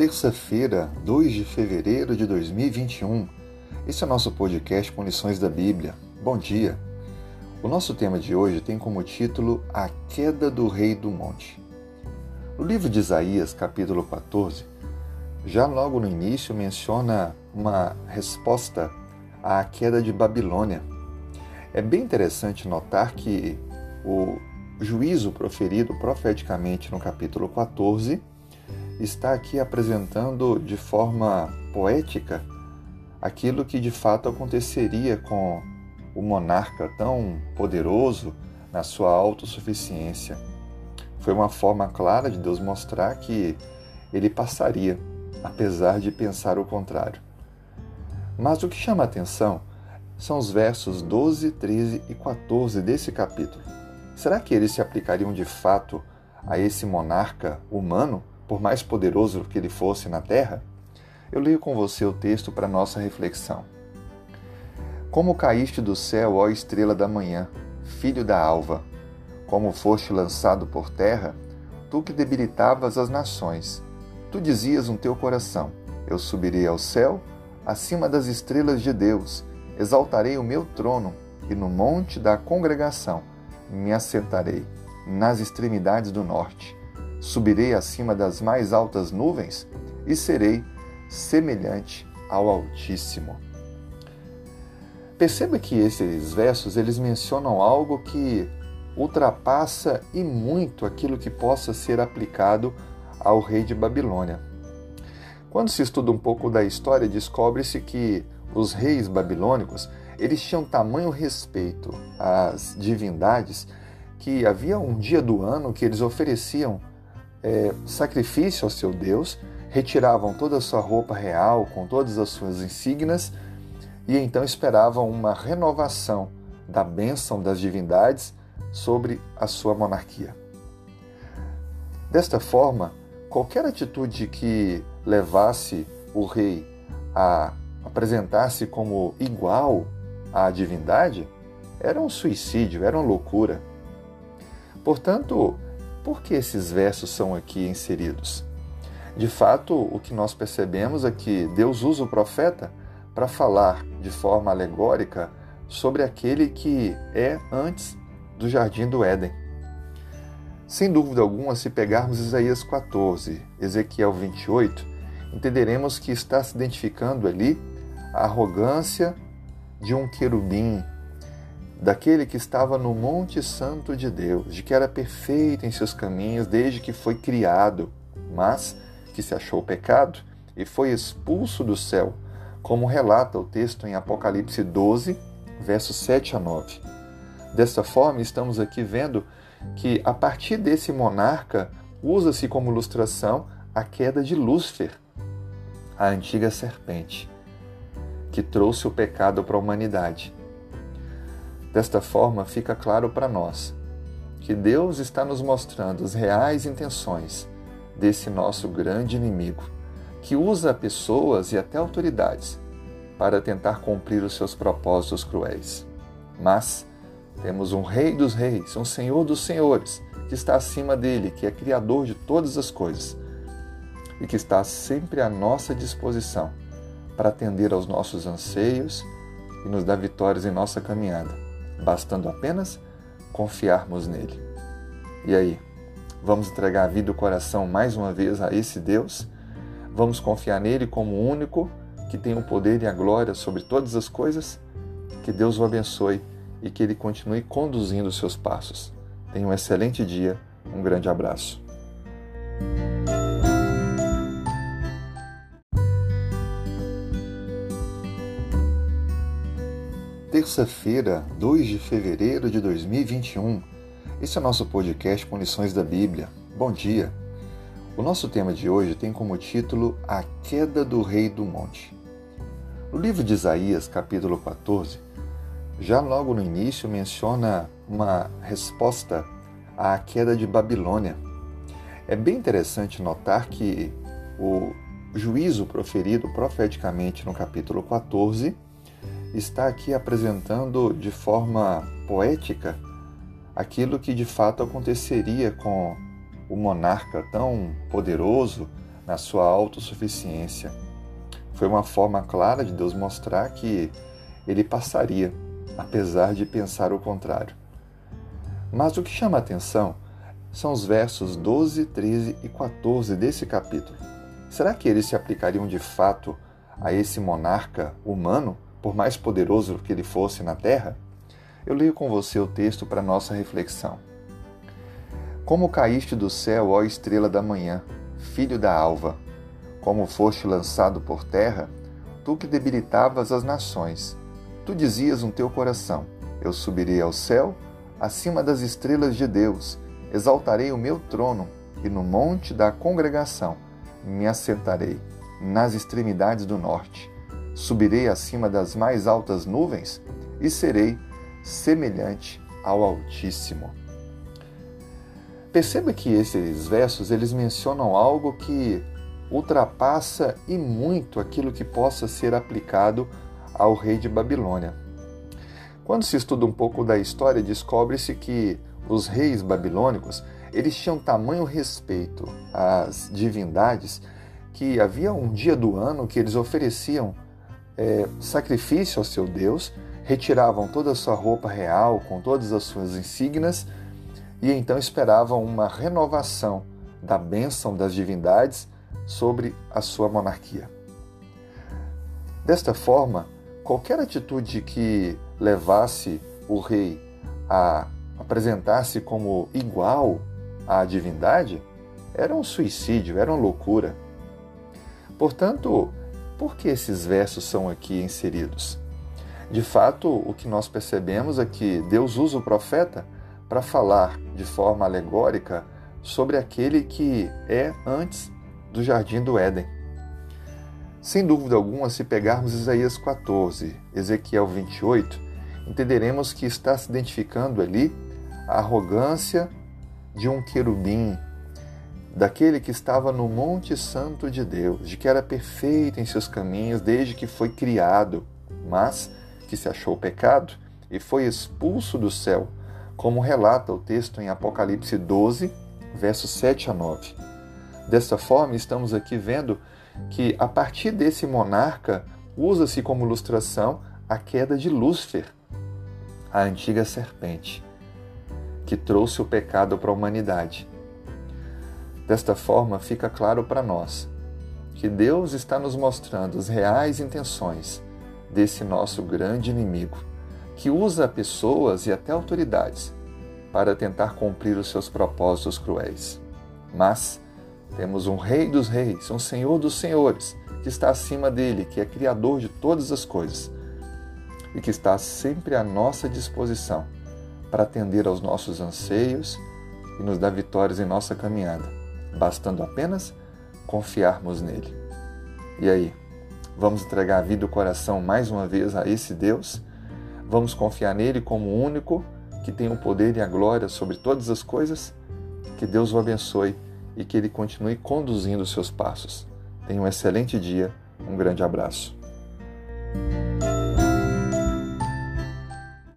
Terça-feira, 2 de fevereiro de 2021. Esse é o nosso podcast com lições da Bíblia. Bom dia. O nosso tema de hoje tem como título A Queda do Rei do Monte. No livro de Isaías, capítulo 14, já logo no início menciona uma resposta à queda de Babilônia. É bem interessante notar que o juízo proferido profeticamente no capítulo 14 está aqui apresentando de forma poética aquilo que de fato aconteceria com o monarca tão poderoso na sua autossuficiência. Foi uma forma clara de Deus mostrar que ele passaria, apesar de pensar o contrário. Mas o que chama a atenção são os versos 12, 13 e 14 desse capítulo. Será que eles se aplicariam de fato a esse monarca humano por mais poderoso que ele fosse na terra? Eu leio com você o texto para nossa reflexão. Como caíste do céu, ó estrela da manhã, filho da alva, como foste lançado por terra, tu que debilitavas as nações. Tu dizias no teu coração: Eu subirei ao céu, acima das estrelas de Deus, exaltarei o meu trono, e no monte da congregação me assentarei, nas extremidades do norte subirei acima das mais altas nuvens e serei semelhante ao Altíssimo. Perceba que esses versos eles mencionam algo que ultrapassa e muito aquilo que possa ser aplicado ao rei de Babilônia. Quando se estuda um pouco da história, descobre-se que os reis babilônicos eles tinham tamanho respeito às divindades que havia um dia do ano que eles ofereciam é, sacrifício ao seu Deus, retiravam toda a sua roupa real, com todas as suas insígnias, e então esperavam uma renovação da bênção das divindades sobre a sua monarquia. Desta forma, qualquer atitude que levasse o rei a apresentar-se como igual à divindade era um suicídio, era uma loucura. Portanto, por que esses versos são aqui inseridos? De fato, o que nós percebemos é que Deus usa o profeta para falar de forma alegórica sobre aquele que é antes do jardim do Éden. Sem dúvida alguma, se pegarmos Isaías 14, Ezequiel 28, entenderemos que está se identificando ali a arrogância de um querubim, daquele que estava no Monte Santo de Deus, de que era perfeito em seus caminhos desde que foi criado, mas que se achou pecado e foi expulso do céu, como relata o texto em Apocalipse 12, versos 7 a 9. Desta forma, estamos aqui vendo que a partir desse monarca usa-se como ilustração a queda de Lúcifer, a antiga serpente, que trouxe o pecado para a humanidade Desta forma, fica claro para nós que Deus está nos mostrando as reais intenções desse nosso grande inimigo, que usa pessoas e até autoridades para tentar cumprir os seus propósitos cruéis. Mas temos um Rei dos Reis, um Senhor dos Senhores, que está acima dele, que é Criador de todas as coisas e que está sempre à nossa disposição para atender aos nossos anseios e nos dar vitórias em nossa caminhada bastando apenas confiarmos nele. E aí, vamos entregar a vida e o coração mais uma vez a esse Deus? Vamos confiar nele como o único que tem o poder e a glória sobre todas as coisas? Que Deus o abençoe e que ele continue conduzindo os seus passos. Tenha um excelente dia, um grande abraço. Terça-feira, 2 de fevereiro de 2021. Esse é o nosso podcast com lições da Bíblia. Bom dia. O nosso tema de hoje tem como título A Queda do Rei do Monte. No livro de Isaías, capítulo 14, já logo no início menciona uma resposta à queda de Babilônia. É bem interessante notar que o juízo proferido profeticamente no capítulo 14 está aqui apresentando de forma poética aquilo que de fato aconteceria com o monarca tão poderoso na sua autossuficiência. Foi uma forma clara de Deus mostrar que ele passaria, apesar de pensar o contrário. Mas o que chama a atenção são os versos 12, 13 e 14 desse capítulo. Será que eles se aplicariam de fato a esse monarca humano, por mais poderoso que ele fosse na terra? Eu leio com você o texto para nossa reflexão. Como caíste do céu, ó estrela da manhã, filho da alva, como foste lançado por terra, tu que debilitavas as nações. Tu dizias no teu coração: Eu subirei ao céu, acima das estrelas de Deus, exaltarei o meu trono, e no monte da congregação me assentarei, nas extremidades do norte. Subirei acima das mais altas nuvens e serei semelhante ao Altíssimo. Perceba que esses versos eles mencionam algo que ultrapassa e muito aquilo que possa ser aplicado ao rei de Babilônia. Quando se estuda um pouco da história, descobre-se que os reis babilônicos eles tinham tamanho respeito às divindades que havia um dia do ano que eles ofereciam é, sacrifício ao seu Deus, retiravam toda a sua roupa real com todas as suas insígnias e então esperavam uma renovação da bênção das divindades sobre a sua monarquia. Desta forma, qualquer atitude que levasse o rei a apresentar-se como igual à divindade era um suicídio, era uma loucura. Portanto, por que esses versos são aqui inseridos? De fato, o que nós percebemos é que Deus usa o profeta para falar de forma alegórica sobre aquele que é antes do jardim do Éden. Sem dúvida alguma, se pegarmos Isaías 14, Ezequiel 28, entenderemos que está se identificando ali a arrogância de um querubim, daquele que estava no Monte Santo de Deus, de que era perfeito em seus caminhos desde que foi criado, mas que se achou pecado e foi expulso do céu, como relata o texto em Apocalipse 12, versos 7 a 9. Desta forma, estamos aqui vendo que a partir desse monarca usa-se como ilustração a queda de Lúcifer, a antiga serpente, que trouxe o pecado para a humanidade. Desta forma, fica claro para nós que Deus está nos mostrando as reais intenções desse nosso grande inimigo, que usa pessoas e até autoridades para tentar cumprir os seus propósitos cruéis. Mas temos um Rei dos Reis, um Senhor dos Senhores, que está acima dele, que é Criador de todas as coisas e que está sempre à nossa disposição para atender aos nossos anseios e nos dar vitórias em nossa caminhada, bastando apenas confiarmos nele. E aí, vamos entregar a vida e o coração mais uma vez a esse Deus? Vamos confiar nele como o único que tem o poder e a glória sobre todas as coisas? Que Deus o abençoe e que Ele continue conduzindo os seus passos. Tenha um excelente dia, um grande abraço.